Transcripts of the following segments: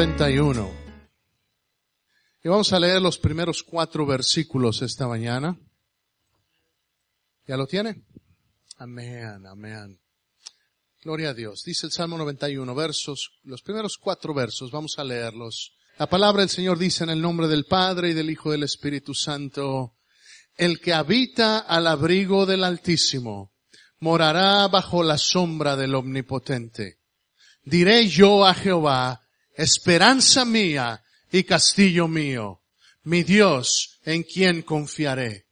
Salmo 91. Y vamos a leer los primeros cuatro versículos esta mañana. ¿Ya lo tiene? Amén, amén. Gloria a Dios. Dice el Salmo 91, versos, los primeros cuatro versos, vamos a leerlos. La palabra del Señor dice en el nombre del Padre y del Hijo y del Espíritu Santo, el que habita al abrigo del Altísimo, morará bajo la sombra del Omnipotente. Diré yo a Jehová, esperanza mía y castillo mío, mi Dios en quien confiaré.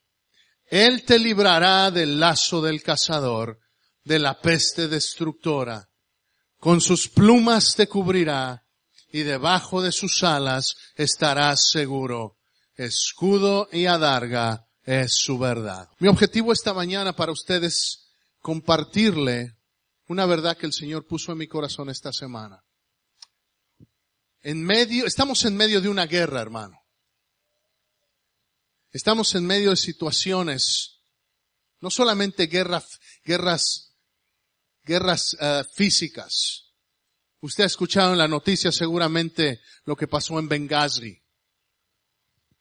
Él te librará del lazo del cazador, de la peste destructora. Con sus plumas te cubrirá y debajo de sus alas estarás seguro. Escudo y adarga es su verdad. Mi objetivo esta mañana para ustedes compartirle una verdad que el Señor puso en mi corazón esta semana. En medio, estamos en medio de una guerra, hermano. Estamos en medio de situaciones, no solamente guerras, guerras, guerras uh, físicas. Usted ha escuchado en la noticia seguramente lo que pasó en Benghazi.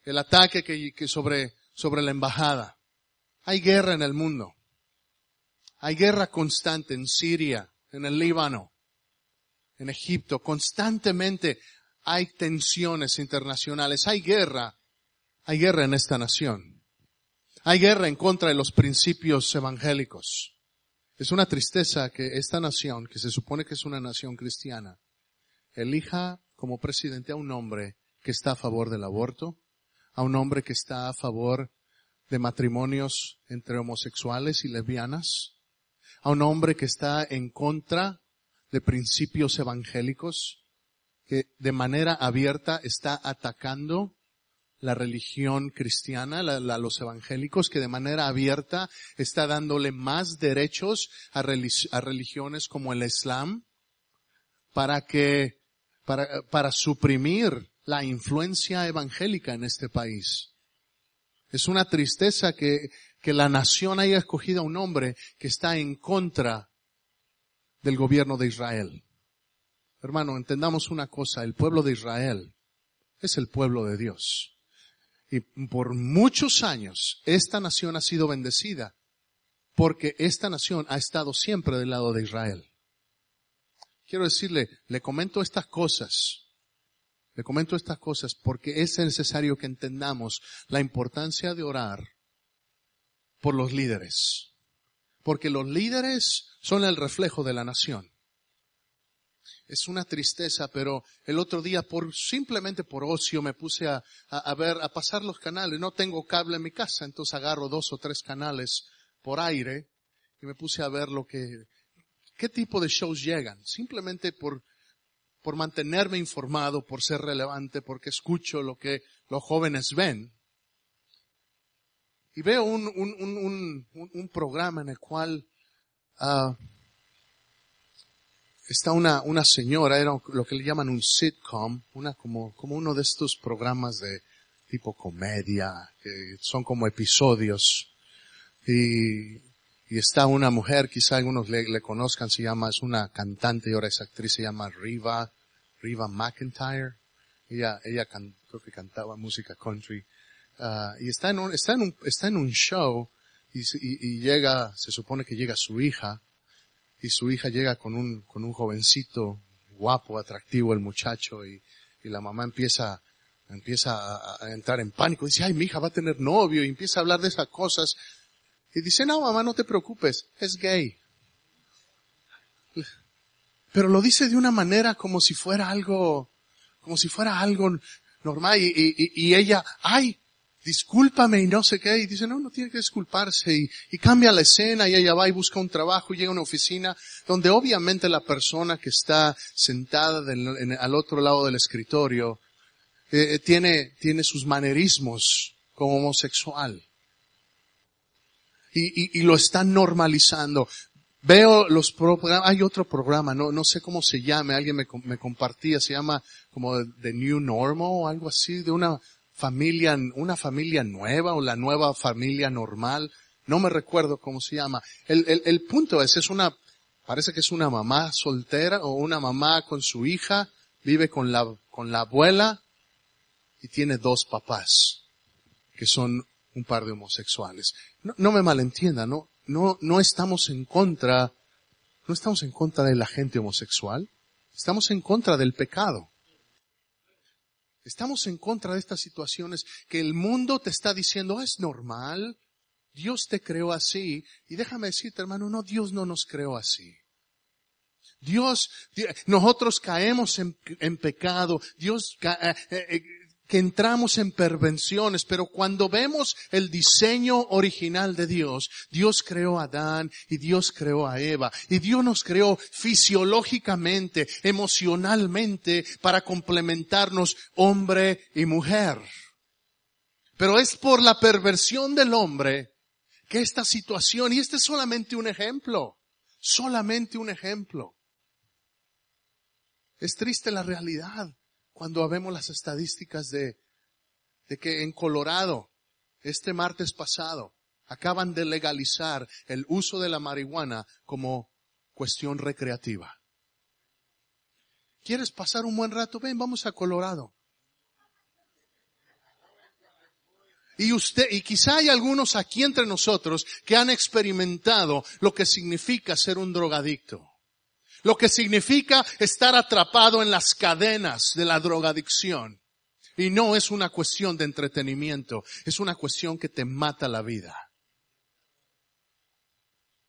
El ataque que, que sobre, sobre la embajada. Hay guerra en el mundo. Hay guerra constante en Siria, en el Líbano, en Egipto. Constantemente hay tensiones internacionales. Hay guerra. Hay guerra en esta nación. Hay guerra en contra de los principios evangélicos. Es una tristeza que esta nación, que se supone que es una nación cristiana, elija como presidente a un hombre que está a favor del aborto, a un hombre que está a favor de matrimonios entre homosexuales y lesbianas, a un hombre que está en contra de principios evangélicos, que de manera abierta está atacando la religión cristiana, la, los evangélicos, que de manera abierta está dándole más derechos a, a religiones como el Islam para que, para, para suprimir la influencia evangélica en este país. Es una tristeza que, que la nación haya escogido a un hombre que está en contra del gobierno de Israel. Hermano, entendamos una cosa, el pueblo de Israel es el pueblo de Dios. Y por muchos años esta nación ha sido bendecida porque esta nación ha estado siempre del lado de Israel. Quiero decirle, le comento estas cosas, le comento estas cosas porque es necesario que entendamos la importancia de orar por los líderes. Porque los líderes son el reflejo de la nación. Es una tristeza, pero el otro día por, simplemente por ocio me puse a, a, ver, a pasar los canales. No tengo cable en mi casa, entonces agarro dos o tres canales por aire y me puse a ver lo que, qué tipo de shows llegan. Simplemente por, por mantenerme informado, por ser relevante, porque escucho lo que los jóvenes ven. Y veo un, un, un, un programa en el cual uh, está una, una señora, era lo que le llaman un sitcom, una como, como uno de estos programas de tipo comedia, que son como episodios. Y, y está una mujer, quizá algunos le, conozcan, se llama, es una cantante y ahora es actriz, se llama Riva, Riva McIntyre. Ella, ella creo que cantaba música country. Uh, y está en un, está en un, está en un show y, y, llega, se supone que llega su hija y su hija llega con un, con un jovencito guapo, atractivo el muchacho y, y la mamá empieza, empieza a, a, entrar en pánico. Dice, ay, mi hija va a tener novio y empieza a hablar de esas cosas. Y dice, no, mamá, no te preocupes, es gay. Pero lo dice de una manera como si fuera algo, como si fuera algo normal y, y, y ella, ay, discúlpame y no sé qué, y dice, no, no tiene que disculparse, y, y, cambia la escena, y ella va y busca un trabajo, y llega a una oficina, donde obviamente la persona que está sentada al otro lado del escritorio, eh, tiene, tiene sus manerismos como homosexual. Y, y, y lo están normalizando. Veo los programas, hay otro programa, no, no sé cómo se llame, alguien me, me compartía, se llama como The New Normal o algo así, de una, familia, una familia nueva o la nueva familia normal. No me recuerdo cómo se llama. El, el, el punto es, es una, parece que es una mamá soltera o una mamá con su hija vive con la, con la abuela y tiene dos papás que son un par de homosexuales. No, no me malentienda, no, no, no estamos en contra, no estamos en contra de la gente homosexual, estamos en contra del pecado. Estamos en contra de estas situaciones que el mundo te está diciendo es normal, Dios te creó así, y déjame decirte hermano, no, Dios no nos creó así. Dios, nosotros caemos en, pecado, Dios, eh, eh, que entramos en pervenciones, pero cuando vemos el diseño original de Dios, Dios creó a Adán y Dios creó a Eva y Dios nos creó fisiológicamente, emocionalmente para complementarnos hombre y mujer. Pero es por la perversión del hombre que esta situación, y este es solamente un ejemplo, solamente un ejemplo. Es triste la realidad cuando vemos las estadísticas de, de que en Colorado, este martes pasado, acaban de legalizar el uso de la marihuana como cuestión recreativa. ¿Quieres pasar un buen rato? Ven, vamos a Colorado. Y usted, y quizá hay algunos aquí entre nosotros que han experimentado lo que significa ser un drogadicto lo que significa estar atrapado en las cadenas de la drogadicción. Y no es una cuestión de entretenimiento, es una cuestión que te mata la vida.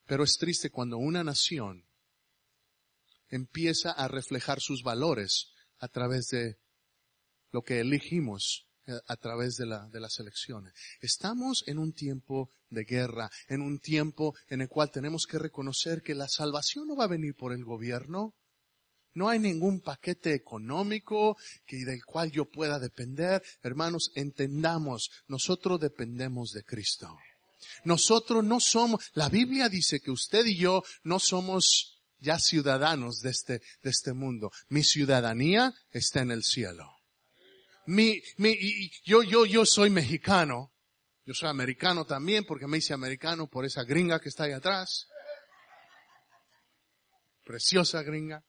Pero es triste cuando una nación empieza a reflejar sus valores a través de lo que elegimos a través de, la, de las elecciones. Estamos en un tiempo de guerra, en un tiempo en el cual tenemos que reconocer que la salvación no va a venir por el gobierno. No hay ningún paquete económico que, del cual yo pueda depender. Hermanos, entendamos, nosotros dependemos de Cristo. Nosotros no somos, la Biblia dice que usted y yo no somos ya ciudadanos de este, de este mundo. Mi ciudadanía está en el cielo mi, mi, yo, yo, yo soy mexicano. Yo soy americano también porque me hice americano por esa gringa que está ahí atrás. Preciosa gringa.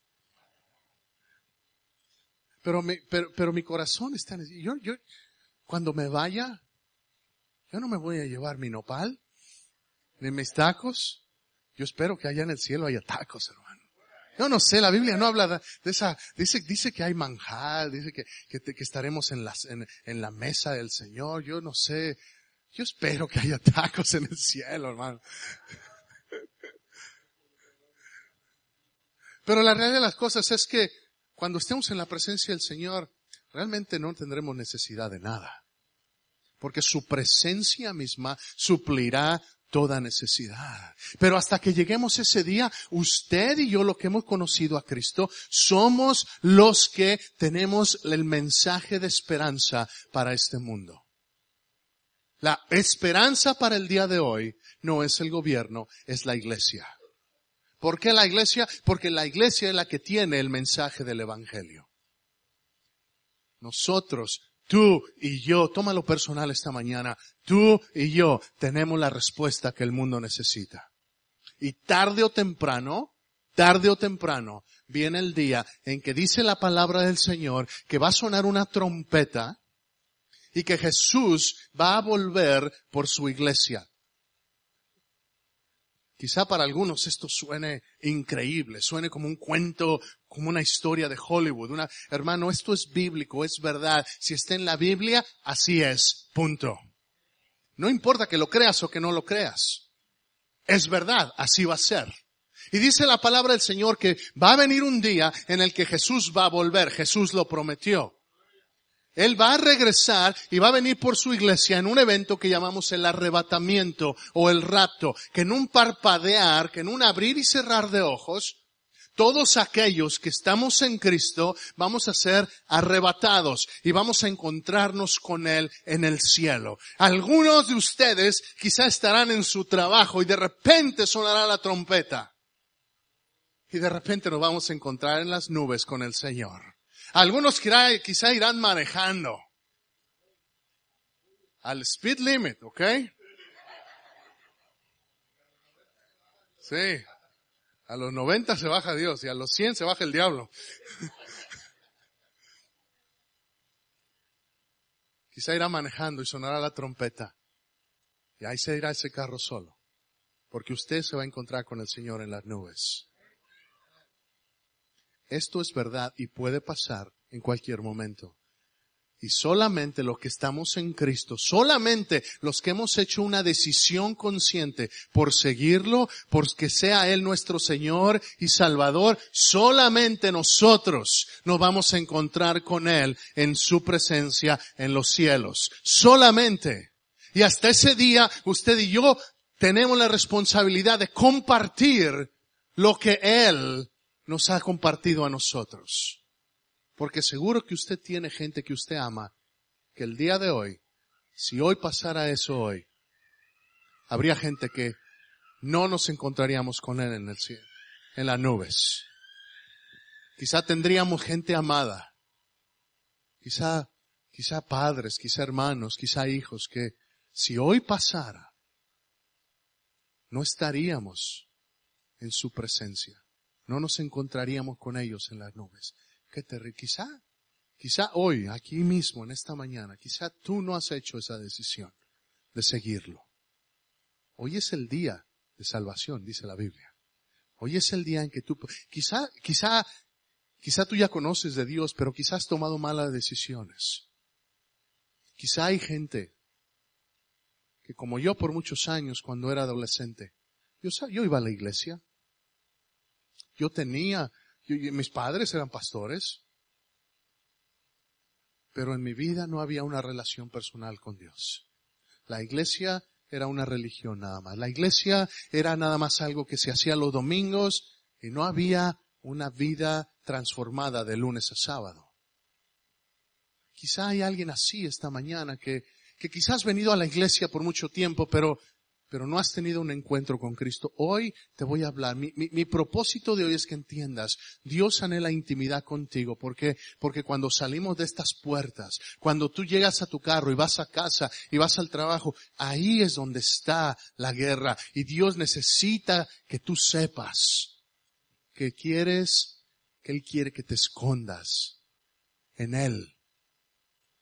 Pero mi, pero, pero mi corazón está en yo, yo, cuando me vaya, yo no me voy a llevar mi nopal, ni mis tacos. Yo espero que allá en el cielo haya tacos, hermano. Yo no sé, la Biblia no habla de esa, dice, dice que hay manjar, dice que, que, estaremos en, en, en la mesa del Señor, yo no sé, yo espero que haya tacos en el cielo, hermano. Pero la realidad de las cosas es que cuando estemos en la presencia del Señor, realmente no tendremos necesidad de nada. Porque su presencia misma suplirá toda necesidad. Pero hasta que lleguemos ese día, usted y yo, lo que hemos conocido a Cristo, somos los que tenemos el mensaje de esperanza para este mundo. La esperanza para el día de hoy no es el gobierno, es la iglesia. ¿Por qué la iglesia? Porque la iglesia es la que tiene el mensaje del Evangelio. Nosotros Tú y yo, tómalo personal esta mañana, tú y yo tenemos la respuesta que el mundo necesita. Y tarde o temprano, tarde o temprano, viene el día en que dice la palabra del Señor que va a sonar una trompeta y que Jesús va a volver por su iglesia. Quizá para algunos esto suene increíble, suene como un cuento, como una historia de Hollywood. Una, hermano, esto es bíblico, es verdad. Si está en la Biblia, así es. Punto. No importa que lo creas o que no lo creas. Es verdad, así va a ser. Y dice la palabra del Señor que va a venir un día en el que Jesús va a volver. Jesús lo prometió. Él va a regresar y va a venir por su iglesia en un evento que llamamos el arrebatamiento o el rapto, que en un parpadear, que en un abrir y cerrar de ojos, todos aquellos que estamos en Cristo vamos a ser arrebatados y vamos a encontrarnos con Él en el cielo. Algunos de ustedes quizá estarán en su trabajo y de repente sonará la trompeta. Y de repente nos vamos a encontrar en las nubes con el Señor. Algunos quizá irán manejando al speed limit, ¿ok? Sí. A los 90 se baja Dios y a los 100 se baja el diablo. Quizá irá manejando y sonará la trompeta. Y ahí se irá ese carro solo. Porque usted se va a encontrar con el Señor en las nubes. Esto es verdad y puede pasar en cualquier momento. Y solamente los que estamos en Cristo, solamente los que hemos hecho una decisión consciente por seguirlo, por que sea Él nuestro Señor y Salvador, solamente nosotros nos vamos a encontrar con Él en su presencia en los cielos. Solamente. Y hasta ese día, usted y yo tenemos la responsabilidad de compartir lo que Él nos ha compartido a nosotros. Porque seguro que usted tiene gente que usted ama, que el día de hoy, si hoy pasara eso hoy, habría gente que no nos encontraríamos con Él en el cielo, en las nubes. Quizá tendríamos gente amada. Quizá, quizá padres, quizá hermanos, quizá hijos que si hoy pasara, no estaríamos en su presencia. No nos encontraríamos con ellos en las nubes. Qué terrible. Quizá, quizá hoy, aquí mismo, en esta mañana, quizá tú no has hecho esa decisión de seguirlo. Hoy es el día de salvación, dice la Biblia. Hoy es el día en que tú, quizá, quizá, quizá tú ya conoces de Dios, pero quizás has tomado malas decisiones. Quizá hay gente que como yo por muchos años cuando era adolescente, yo, yo iba a la iglesia. Yo tenía mis padres eran pastores, pero en mi vida no había una relación personal con Dios. La iglesia era una religión nada más. La iglesia era nada más algo que se hacía los domingos y no había una vida transformada de lunes a sábado. Quizá hay alguien así esta mañana que, que quizás has venido a la iglesia por mucho tiempo, pero pero no has tenido un encuentro con Cristo, hoy te voy a hablar. Mi, propósito de hoy es que entiendas, Dios anhela intimidad contigo, porque, porque cuando salimos de estas puertas, cuando tú llegas a tu carro y vas a casa y vas al trabajo, ahí es donde está la guerra y Dios necesita que tú sepas que quieres, que Él quiere que te escondas en Él,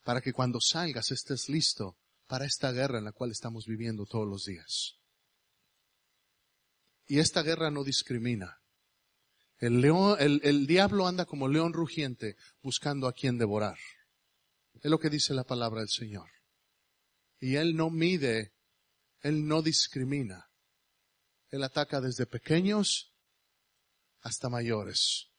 para que cuando salgas estés listo para esta guerra en la cual estamos viviendo todos los días. Y esta guerra no discrimina. El león, el, el diablo anda como león rugiente buscando a quien devorar. Es lo que dice la palabra del Señor. Y él no mide, él no discrimina. Él ataca desde pequeños hasta mayores.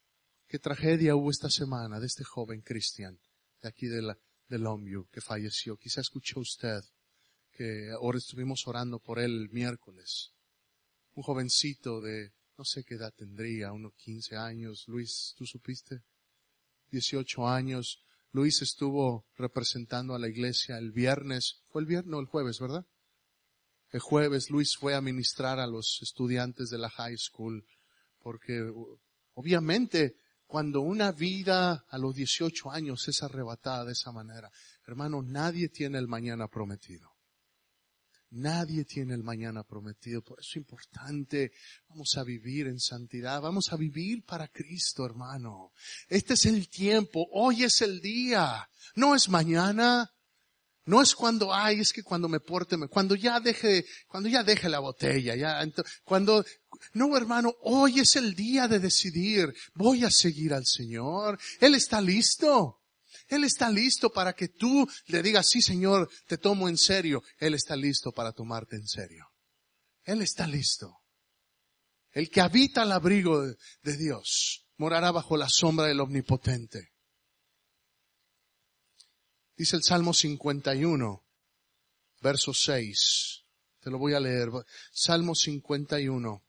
Qué tragedia hubo esta semana de este joven cristian de aquí de la, de Longview que falleció. Quizá escuchó usted que ahora estuvimos orando por él el miércoles. Un jovencito de, no sé qué edad tendría, unos 15 años. Luis, ¿tú supiste? 18 años. Luis estuvo representando a la iglesia el viernes, fue el viernes, no, el jueves, ¿verdad? El jueves Luis fue a ministrar a los estudiantes de la high school, porque obviamente cuando una vida a los 18 años es arrebatada de esa manera, hermano, nadie tiene el mañana prometido. Nadie tiene el mañana prometido. Por eso es importante. Vamos a vivir en santidad. Vamos a vivir para Cristo, hermano. Este es el tiempo. Hoy es el día. No es mañana. No es cuando, ay, es que cuando me porte, cuando ya deje, cuando ya deje la botella, ya, cuando, no hermano, hoy es el día de decidir, voy a seguir al Señor. Él está listo. Él está listo para que tú le digas, sí Señor, te tomo en serio. Él está listo para tomarte en serio. Él está listo. El que habita al abrigo de Dios morará bajo la sombra del Omnipotente. Dice el Salmo 51, verso 6. Te lo voy a leer. Salmo 51,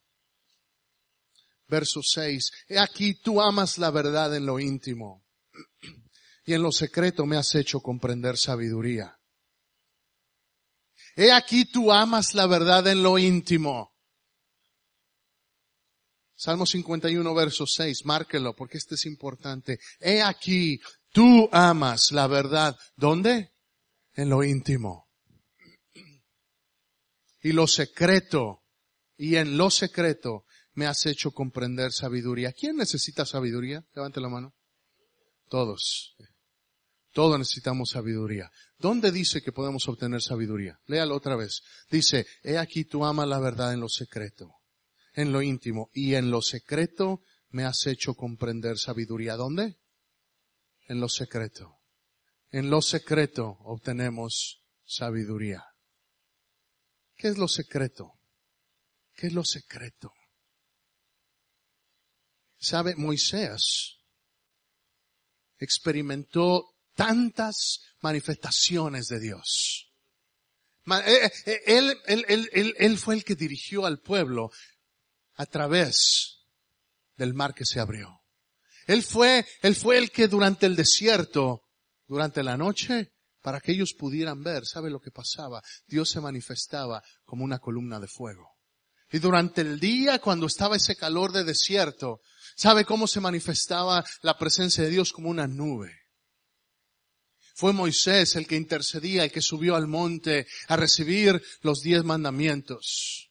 verso 6. He aquí tú amas la verdad en lo íntimo y en lo secreto me has hecho comprender sabiduría. He aquí tú amas la verdad en lo íntimo. Salmo 51, verso 6, márquelo porque este es importante. He aquí Tú amas la verdad. ¿Dónde? En lo íntimo. Y lo secreto. Y en lo secreto me has hecho comprender sabiduría. ¿Quién necesita sabiduría? Levante la mano. Todos. Todos necesitamos sabiduría. ¿Dónde dice que podemos obtener sabiduría? Léalo otra vez. Dice, he aquí tú amas la verdad en lo secreto, en lo íntimo, y en lo secreto me has hecho comprender sabiduría. ¿Dónde? En lo secreto. En lo secreto obtenemos sabiduría. ¿Qué es lo secreto? ¿Qué es lo secreto? Sabe, Moisés experimentó tantas manifestaciones de Dios. Eh, eh, él, él, él, fue el que dirigió al pueblo a través del mar que se abrió. Él fue, él fue el que durante el desierto, durante la noche, para que ellos pudieran ver, ¿sabe lo que pasaba? Dios se manifestaba como una columna de fuego. Y durante el día, cuando estaba ese calor de desierto, ¿sabe cómo se manifestaba la presencia de Dios como una nube? Fue Moisés el que intercedía, el que subió al monte a recibir los diez mandamientos.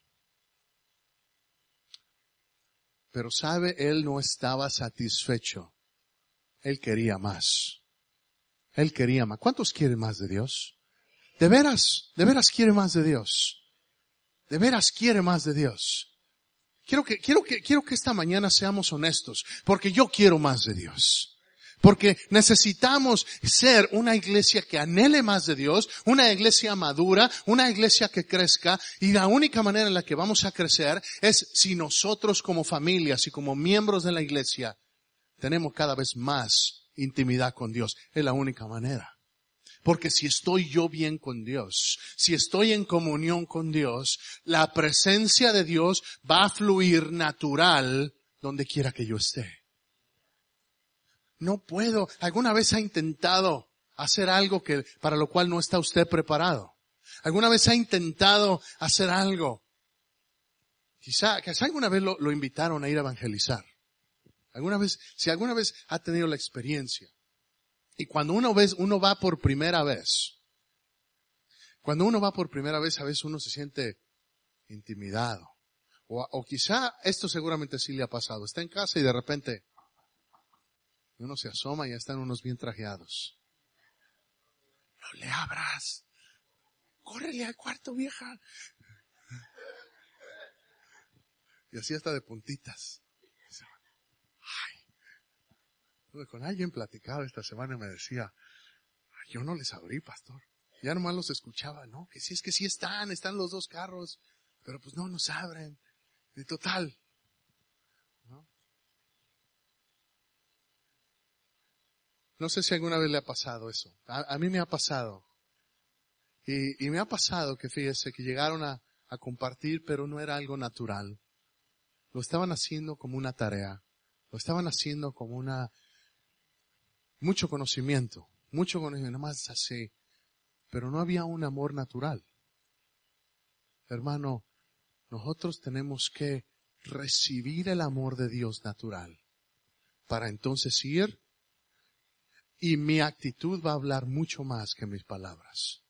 Pero sabe, él no estaba satisfecho. Él quería más. Él quería más. ¿Cuántos quieren más de Dios? De veras, de veras quiere más de Dios. De veras quiere más de Dios. Quiero que, quiero que, quiero que esta mañana seamos honestos, porque yo quiero más de Dios. Porque necesitamos ser una iglesia que anhele más de Dios, una iglesia madura, una iglesia que crezca, y la única manera en la que vamos a crecer es si nosotros como familias y como miembros de la iglesia tenemos cada vez más intimidad con Dios. Es la única manera. Porque si estoy yo bien con Dios, si estoy en comunión con Dios, la presencia de Dios va a fluir natural donde quiera que yo esté. No puedo. ¿Alguna vez ha intentado hacer algo que, para lo cual no está usted preparado? ¿Alguna vez ha intentado hacer algo? Quizá, quizá alguna vez lo, invitaron a ir a evangelizar. Alguna vez, si alguna vez ha tenido la experiencia. Y cuando uno ve, uno va por primera vez, cuando uno va por primera vez, a veces uno se siente intimidado. O, o quizá esto seguramente sí le ha pasado. Está en casa y de repente, y uno se asoma y ya están unos bien trajeados. No le abras. Córrele al cuarto, vieja. Y así hasta de puntitas. Ay. Con alguien platicaba esta semana y me decía, yo no les abrí, pastor. Ya nomás los escuchaba, ¿no? Que sí es que sí están, están los dos carros, pero pues no nos abren. De total, No sé si alguna vez le ha pasado eso. A, mí me ha pasado. Y, me ha pasado que fíjese que llegaron a, a compartir, pero no era algo natural. Lo estaban haciendo como una tarea. Lo estaban haciendo como una, mucho conocimiento, mucho conocimiento, nada más así. Pero no había un amor natural. Hermano, nosotros tenemos que recibir el amor de Dios natural para entonces ir y mi actitud va a hablar mucho más que mis palabras.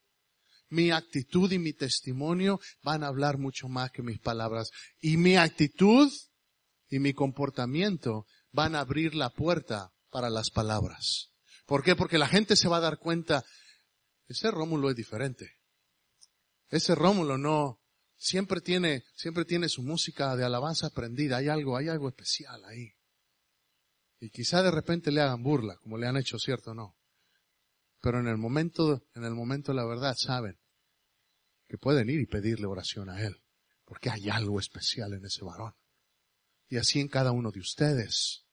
Mi actitud y mi testimonio van a hablar mucho más que mis palabras. Y mi actitud y mi comportamiento van a abrir la puerta para las palabras. ¿Por qué? Porque la gente se va a dar cuenta, ese Rómulo es diferente. Ese Rómulo no, siempre tiene, siempre tiene su música de alabanza aprendida. Hay algo, hay algo especial ahí. Y quizá de repente le hagan burla, como le han hecho, cierto o no. Pero en el momento, en el momento de la verdad saben que pueden ir y pedirle oración a Él. Porque hay algo especial en ese varón. Y así en cada uno de ustedes.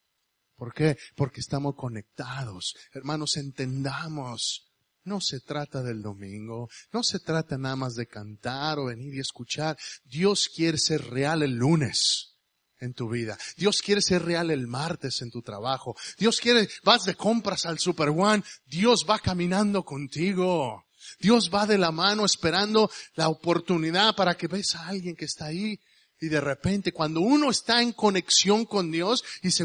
¿Por qué? Porque estamos conectados. Hermanos, entendamos. No se trata del domingo, no se trata nada más de cantar o venir y escuchar. Dios quiere ser real el lunes en tu vida. Dios quiere ser real el martes en tu trabajo. Dios quiere, vas de compras al Super One, Dios va caminando contigo. Dios va de la mano esperando la oportunidad para que ves a alguien que está ahí y de repente cuando uno está en conexión con Dios y se